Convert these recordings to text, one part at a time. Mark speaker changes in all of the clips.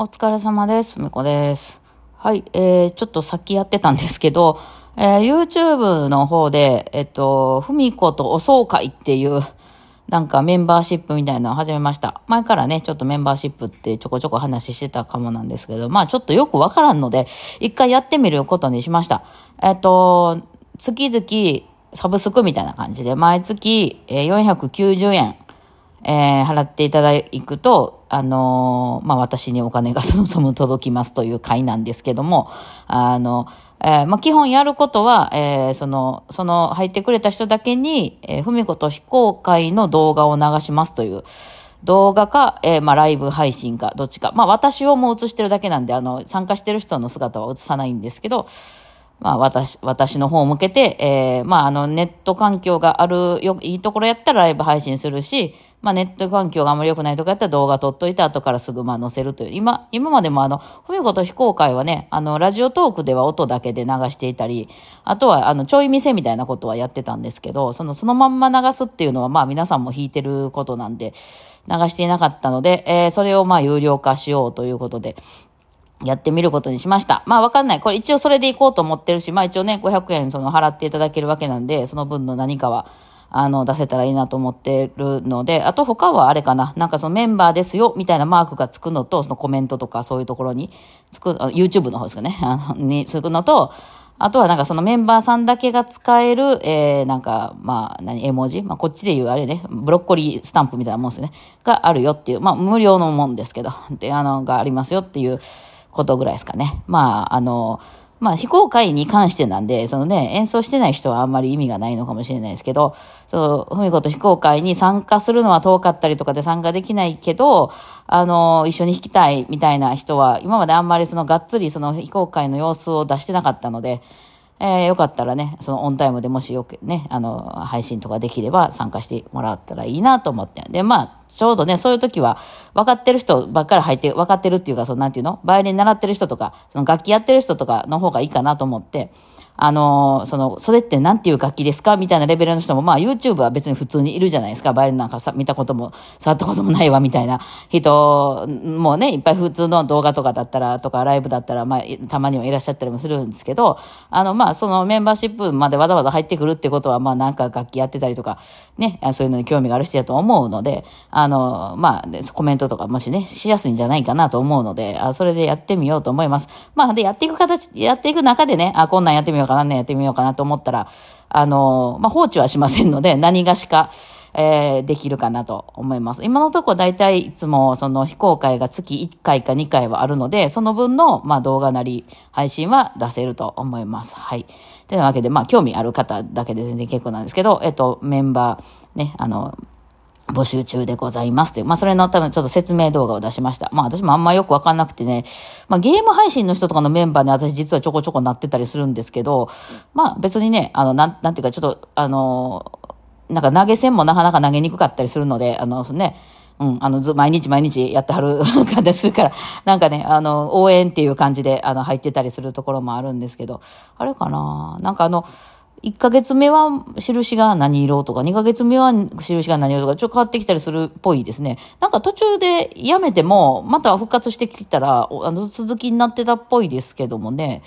Speaker 1: お疲れ様です。みこです。はい、えー、ちょっとさっきやってたんですけど、えー、YouTube の方で、えっと、ふみことお総会っていう、なんかメンバーシップみたいなのを始めました。前からね、ちょっとメンバーシップってちょこちょこ話してたかもなんですけど、まあちょっとよくわからんので、一回やってみることにしました。えっと、月々サブスクみたいな感じで、毎月、490円、えー払っていただくと、あのーまあ、私にお金がそのとも届きますという会なんですけども、あの、えーまあ、基本やることは、えーその、その入ってくれた人だけに、えー、ふみこと非公開の動画を流しますという、動画か、えーまあ、ライブ配信か、どっちか。まあ、私をもう映してるだけなんで、あの、参加してる人の姿は映さないんですけど、まあ、私、私の方を向けて、えーまあ、あの、ネット環境があるよ、いいところやったらライブ配信するし、まあ、ネット環境があまり良くないとこやったら動画撮っといて、後からすぐ、まあ、載せるという。今、今までもあの、ふみこと非公開はね、あの、ラジオトークでは音だけで流していたり、あとは、あの、ちょい見せみたいなことはやってたんですけど、その、そのまんま流すっていうのは、まあ、皆さんも弾いてることなんで、流していなかったので、えーそれをまあ、有料化しようということで、やってみることにしました。まあわかんない。これ一応それでいこうと思ってるし、まあ一応ね、500円その払っていただけるわけなんで、その分の何かは、あの、出せたらいいなと思ってるので、あと他はあれかな。なんかそのメンバーですよ、みたいなマークがつくのと、そのコメントとかそういうところにつく、YouTube の方ですかね。あの、につくのと、あとはなんかそのメンバーさんだけが使える、えー、なんか、まあ、何、絵文字？まあ、こっちで言うあれね、ブロッコリースタンプみたいなもんですね。があるよっていう、まあ、無料のもんですけど、で、あの、がありますよっていうことぐらいですかね。まあ、あの、まあ、非公開に関してなんで、そのね、演奏してない人はあんまり意味がないのかもしれないですけど、そう、ふみこと非公開に参加するのは遠かったりとかで参加できないけど、あの、一緒に弾きたいみたいな人は、今まであんまりそのがっつりその非公開の様子を出してなかったので、えーよかったらね、そのオンタイムでもしよくね、あの、配信とかできれば参加してもらったらいいなと思って。で、まあ、ちょうどね、そういう時は、分かってる人ばっかり入って、分かってるっていうか、その、なんていうの？バイオリン習ってる人とか、その楽器やってる人とかの方がいいかなと思って、あのその、それってなんていう楽器ですかみたいなレベルの人も、まあ YouTube は別に普通にいるじゃないですか。バイオリンなんかさ、見たことも、触ったこともないわ、みたいな人もね、いっぱい普通の動画とかだったら、とかライブだったら、まあ、たまにはいらっしゃったりもするんですけど、あの、まあ、そのメンバーシップまでわざわざ入ってくるってことは、まあ、なんか楽器やってたりとか、ね、そういうのに興味がある人だと思うので、あの、まあ、コメントとかもしね、しやすいんじゃないかなと思うので、あそれでやってみようと思います。まあ、で、やっていく形、やっていく中でね、あ、こんなんやってみようかな、なんやってみようかなと思ったら、あの、まあ、放置はしませんので、何がしか、えーできるかなと思います。今のところ大体いつもその非公開が月1回か2回はあるので、その分のまあ動画なり配信は出せると思います。はい。てなわけで、まあ興味ある方だけで全然結構なんですけど、えっと、メンバーね、あの、募集中でございますという。まあ、それの多分ちょっと説明動画を出しました。まあ、私もあんまよくわかんなくてね、まあ、ゲーム配信の人とかのメンバーで私実はちょこちょこなってたりするんですけど、まあ、別にね、あの、なん、なんていうか、ちょっと、あの、なんか投げ銭もなかなか投げにくかったりするので、あの、そね、うん、あの、毎日毎日やってはる 感じするから、なんかね、あの、応援っていう感じで、あの、入ってたりするところもあるんですけど、あれかな？なんかあの、1ヶ月目は印が何色とか、2ヶ月目は印が何色とか、ちょっと変わってきたりするっぽいですね。なんか途中でやめても、また復活してきたら、あの、続きになってたっぽいですけどもね。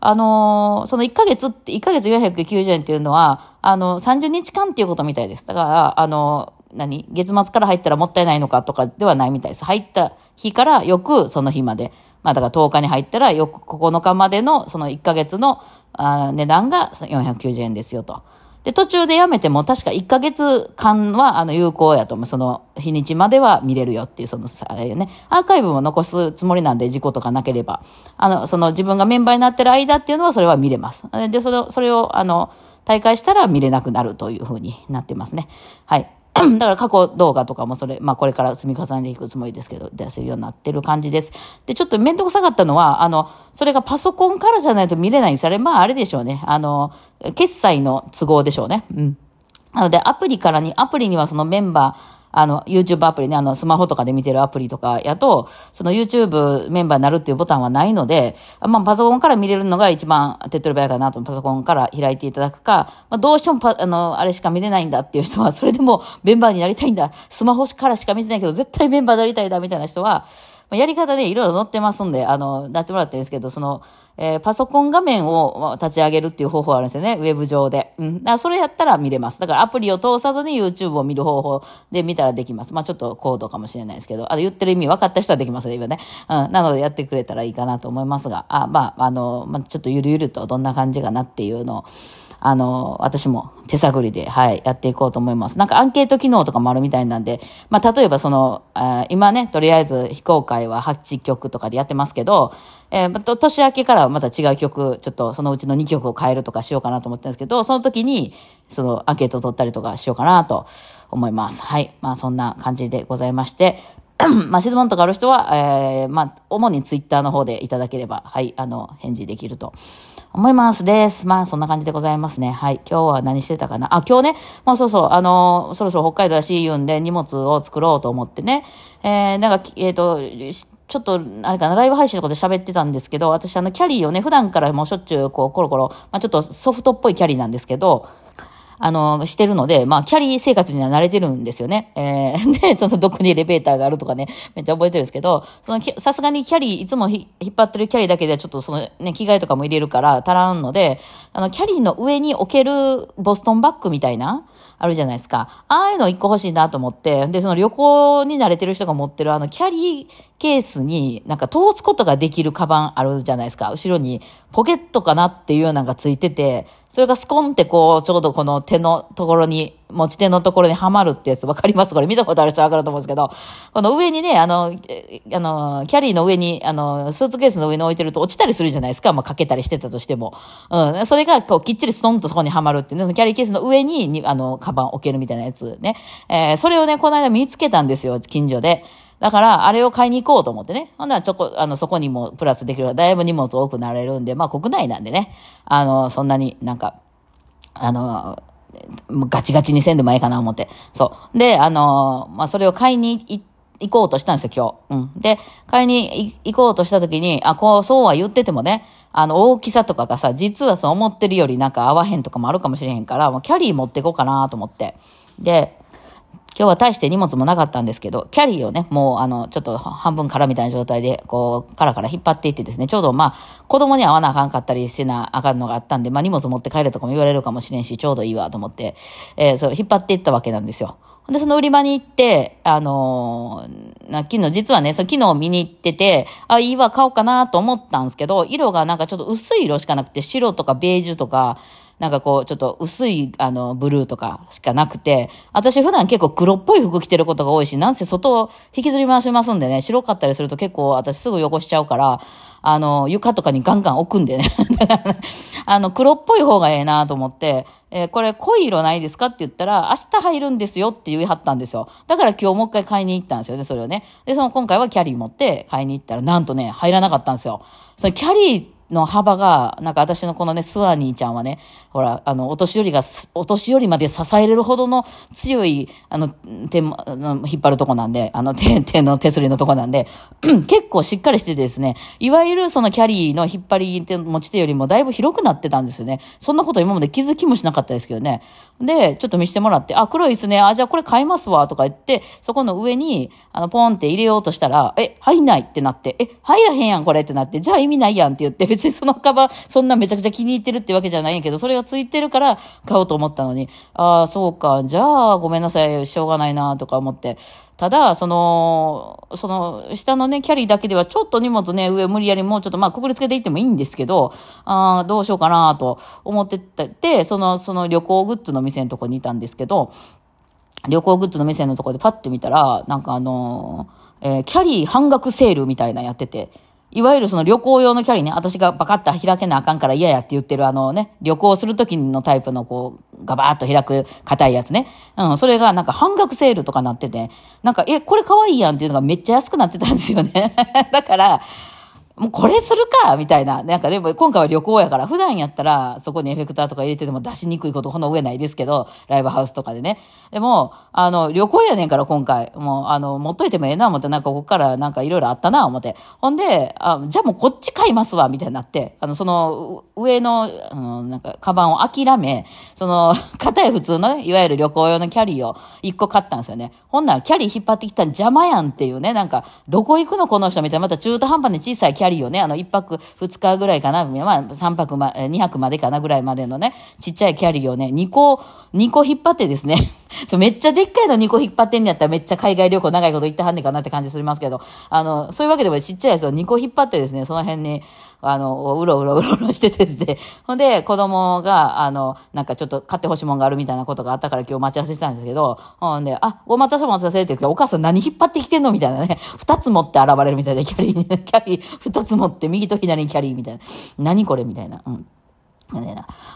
Speaker 1: あのーその1ヶ月って、1ヶ月490円っていうのは、あの、30日間っていうことみたいです。だから、あの何月末から入ったらもったいないのかとかではないみたいです。入った日から翌その日まで。まあだから10日に入ったら翌9日までのその1ヶ月のあ値段が490円ですよと。で、途中でやめても確か1ヶ月間はあの有効やと思う。その日にちまでは見れるよっていう、その、ね、アーカイブも残すつもりなんで事故とかなければ。あの、その自分がメンバーになってる間っていうのはそれは見れます。で、それを、それをあの、大会したら見れなくなるというふうになってますね。はい。だから過去動画とかもそれ、まあこれから積み重ねていくつもりですけど、出せるようになってる感じです。で、ちょっと面倒くさかったのは、あの、それがパソコンからじゃないと見れないんです。あれ、まああれでしょうね。あの、決済の都合でしょうね。うん。なので、アプリからに、アプリにはそのメンバー、あの、YouTube アプリね、あの、スマホとかで見てるアプリとかやと、その YouTube メンバーになるっていうボタンはないので、まあ、パソコンから見れるのが一番手っ取り早いかなと、パソコンから開いていただくか、まあ、どうしても、あの、あれしか見れないんだっていう人は、それでも メンバーになりたいんだ、スマホからしか見てないけど、絶対メンバーになりたいだ、みたいな人は、まあ、やり方ね、いろいろ載ってますんで、あの、なってもらっていいんですけど、その、えー、パソコン画面を立ち上げるっていう方法あるんですよね。ウェブ上で。うん。だからそれやったら見れます。だからアプリを通さずに YouTube を見る方法で見たらできます。まあちょっと高度かもしれないですけど、あの言ってる意味分かった人はできますね、今ね。うん。なのでやってくれたらいいかなと思いますが、あ、まあ、あの、まあちょっとゆるゆるとどんな感じかなっていうのを、あの、私も手探りで、はい、やっていこうと思います。なんかアンケート機能とかもあるみたいなんで、まあ、例えばその、あ今ね、とりあえず非公開は8曲とかでやってますけど、えー、年明けからはまた違う曲、ちょっとそのうちの2曲を変えるとかしようかなと思ってるんですけど、その時に、そのアンケートを取ったりとかしようかなと思います。はい。まあ、そんな感じでございまして、まあ、質問とかある人は、えー、まあ、主にツイッターの方でいただければ、はい、あの、返事できると思いますです。まあ、そんな感じでございますね。はい。今日は何してたかな？あ、今日ね、まあそうそう、あの、そろそろ北海道らしい言うんで荷物を作ろうと思ってね、えー、なんか、えっ、ー、と、ちょっと、あれかな、ライブ配信のこと喋ってたんですけど、私あの、キャリーをね、普段からもうしょっちゅう、こう、コロコロ、まあちょっとソフトっぽいキャリーなんですけど、あの、してるので、まあ、キャリー生活には慣れてるんですよね。えー、で、そのどこにエレベーターがあるとかね、めっちゃ覚えてるんですけど、その、さすがにキャリー、いつも引っ張ってるキャリーだけではちょっとそのね、着替えとかも入れるから足らんので、あの、キャリーの上に置けるボストンバッグみたいな、あるじゃないですか。ああいうの一個欲しいなと思って、で、その旅行に慣れてる人が持ってるあの、キャリーケースになんか通すことができるカバンあるじゃないですか。後ろにポケットかなっていうのがついてて、それがスコンってこう、ちょうどこの手のところに、持ち手のところにはまるってやつわかります？これ見たことある人わかると思うんですけど、この上にね、あの、あの、キャリーの上に、あの、スーツケースの上に置いてると落ちたりするじゃないですか。まあ、かけたりしてたとしても。うん。それが、こう、きっちりストンとそこにはまるってね、キャリーケースの上に、にあの、カバン置けるみたいなやつね。えー、それをね、この間見つけたんですよ、近所で。だから、あれを買いに行こうと思ってね。ほんなら、ちょこ、あの、そこにもプラスできるだいぶ荷物多くなれるんで、まあ、国内なんでね。あの、そんなになんか、あの、ガチガチにせんでもええかな思って。そう。で、あの、まあ、それを買いに行こうとしたんですよ、今日。うん。で、買いに行こうとした時に、あ、こう、そうは言っててもね、あの、大きさとかがさ、実はそう思ってるよりなんか合わへんとかもあるかもしれへんから、もうキャリー持っていこうかなと思って。で、今日は大して荷物もなかったんですけど、キャリーをね、もうあの、ちょっと半分空みたいな状態で、こう、カラカラ引っ張っていってですね、ちょうどまあ、子供に会わなあかんかったりしてなあかんのがあったんで、まあ荷物持って帰れとかも言われるかもしれんし、ちょうどいいわと思って、えー、そう、引っ張っていったわけなんですよ。で、その売り場に行って、あのー、な昨日、実はね、その昨日見に行ってて、あ、いいわ、買おうかなと思ったんですけど、色がなんかちょっと薄い色しかなくて、白とかベージュとか、なんかこう、ちょっと薄い、あの、ブルーとかしかなくて、私普段結構黒っぽい服着てることが多いし、なんせ外を引きずり回しますんでね、白かったりすると結構私すぐ汚しちゃうから、あの、床とかにガンガン置くんでね。だから、あの、黒っぽい方がええなと思って、えー、これ濃い色ないですかって言ったら、明日入るんですよって言い張ったんですよ。だから今日もう一回買いに行ったんですよね、それをね。で、その今回はキャリー持って買いに行ったら、なんとね、入らなかったんですよ。そのキャリーの幅が、なんか私のこのね、スワニーちゃんはね、ほら、あの、お年寄りが、お年寄りまで支えれるほどの強い、あの、手、引っ張るとこなんで、あの、手、手の手すりのとこなんで、結構しっかりしててですね、いわゆるそのキャリーの引っ張り手、持ち手よりもだいぶ広くなってたんですよね。そんなこと今まで気づきもしなかったですけどね。で、ちょっと見せてもらって、あ、黒いですね。あ、じゃあこれ買いますわ、とか言って、そこの上に、あの、ポンって入れようとしたら、え、入んないってなって、え、入らへんやん、これってなって、じゃあ意味ないやんって言って、別にそのカバン、そんなめちゃくちゃ気に入ってるってわけじゃないんやけど、それがついてるから買おうと思ったのに、ああ、そうか、じゃあごめんなさい、しょうがないな、とか思って。ただ、その、その、下のね、キャリーだけではちょっと荷物ね、上無理やりもうちょっとまあ、くくりつけていってもいいんですけど、ああ、どうしようかなと思ってて、その、その旅行グッズの店のとこにいたんですけど、旅行グッズの店のとこでパッて見たら、なんかあのー、えー、キャリー半額セールみたいなやってて、いわゆるその旅行用のキャリーね、私がバカッと開けなあかんから嫌やって言ってるあのね、旅行するときのタイプのこう、ガバーッと開く硬いやつね。うん、それがなんか半額セールとかなってて、なんか、え、これ可愛いやんっていうのがめっちゃ安くなってたんですよね。だから、もうこれするかみたいな。なんかでも今回は旅行やから、普段やったらそこにエフェクターとか入れてても出しにくいことこの上ないですけど、ライブハウスとかでね。でも、あの、旅行やねんから今回。もう、あの、持っといてもええな思って、なんかここからなんかいろいろあったな思って。ほんで、あ、じゃあもうこっち買いますわ、みたいになって。あの、その、上の、あの、なんか、カバンを諦め、その、片や普通のね、いわゆる旅行用のキャリーを一個買ったんですよね。ほんならキャリー引っ張ってきたん邪魔やんっていうね、なんか、どこ行くのこの人みたいな、また中途半端に小さいキャリーキャリーをね、あの、1泊2日ぐらいかな、まあ、3泊ま、2泊までかなぐらいまでのね、ちっちゃいキャリーをね、2個、2個引っ張ってですね、そう、めっちゃでっかいの2個引っ張ってんやったらめっちゃ海外旅行長いこと行ってはんねんかなって感じするますけど、あの、そういうわけでもちっちゃいやつを2個引っ張ってですね、その辺に、あの、うろうろ うろうろしててですね、ほんで、子供が、あの、なんかちょっと買ってほしいもんがあるみたいなことがあったから今日待ち合わせしたんですけど、ほんで、あ、お待たせお待たせって言うけど、お母さん何引っ張ってきてんのみたいなね、二つ持って現れるみたいで、キャリーに、キャリー二つ持って、右と左にキャリーみたいな。何これみたいな。うん。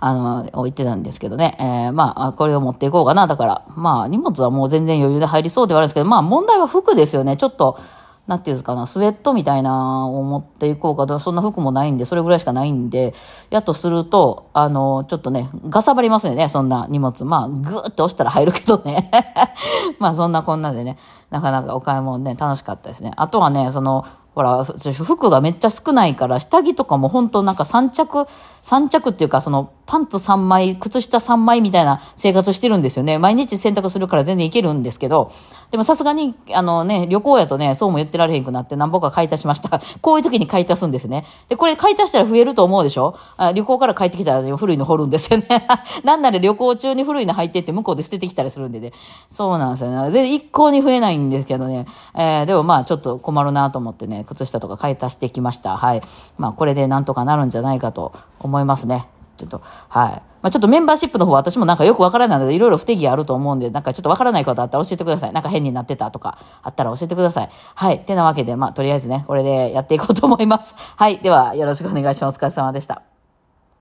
Speaker 1: あの、置いてたんですけどね。えー、まあ、これを持っていこうかな。だから、まあ、荷物はもう全然余裕で入りそうではあるんですけど、まあ、問題は服ですよね。ちょっと、なんていうんですかな、スウェットみたいなを持っていこうかとそんな服もないんで、それぐらいしかないんで、やっとすると、あの、ちょっとね、がさばりますね、そんな荷物。まあ、ぐーって押したら入るけどね。まあ、そんなこんなでね、なかなかお買い物ね、楽しかったですね。あとはね、その、ほら、服がめっちゃ少ないから、下着とかも本当なんか3着、3着っていうか、その、パンツ3枚、靴下3枚みたいな生活してるんですよね。毎日洗濯するから全然いけるんですけど、でもさすがに、あのね、旅行やとね、そうも言ってられへんくなって何本か買い足しました。こういう時に買い足すんですね。で、これ買い足したら増えると思うでしょ？あ旅行から帰ってきたら古いの掘るんですよね。なんなら旅行中に古いの入ってって向こうで捨ててきたりするんでね。そうなんですよね。全然一向に増えないんですけどね。えー、でもまあちょっと困るなと思ってね、靴下とか買い足してきました。はい。まあこれでなんとかなるんじゃないかと思いますね。ちょっと、はい。まあ、ちょっとメンバーシップの方は私もなんかよくわからないので、いろいろ不手際あると思うんで、なんかちょっとわからないことあったら教えてください。なんか変になってたとかあったら教えてください。はい。てなわけで、まあ、とりあえずね、これでやっていこうと思います。はい。では、よろしくお願いします。お疲れ様でした。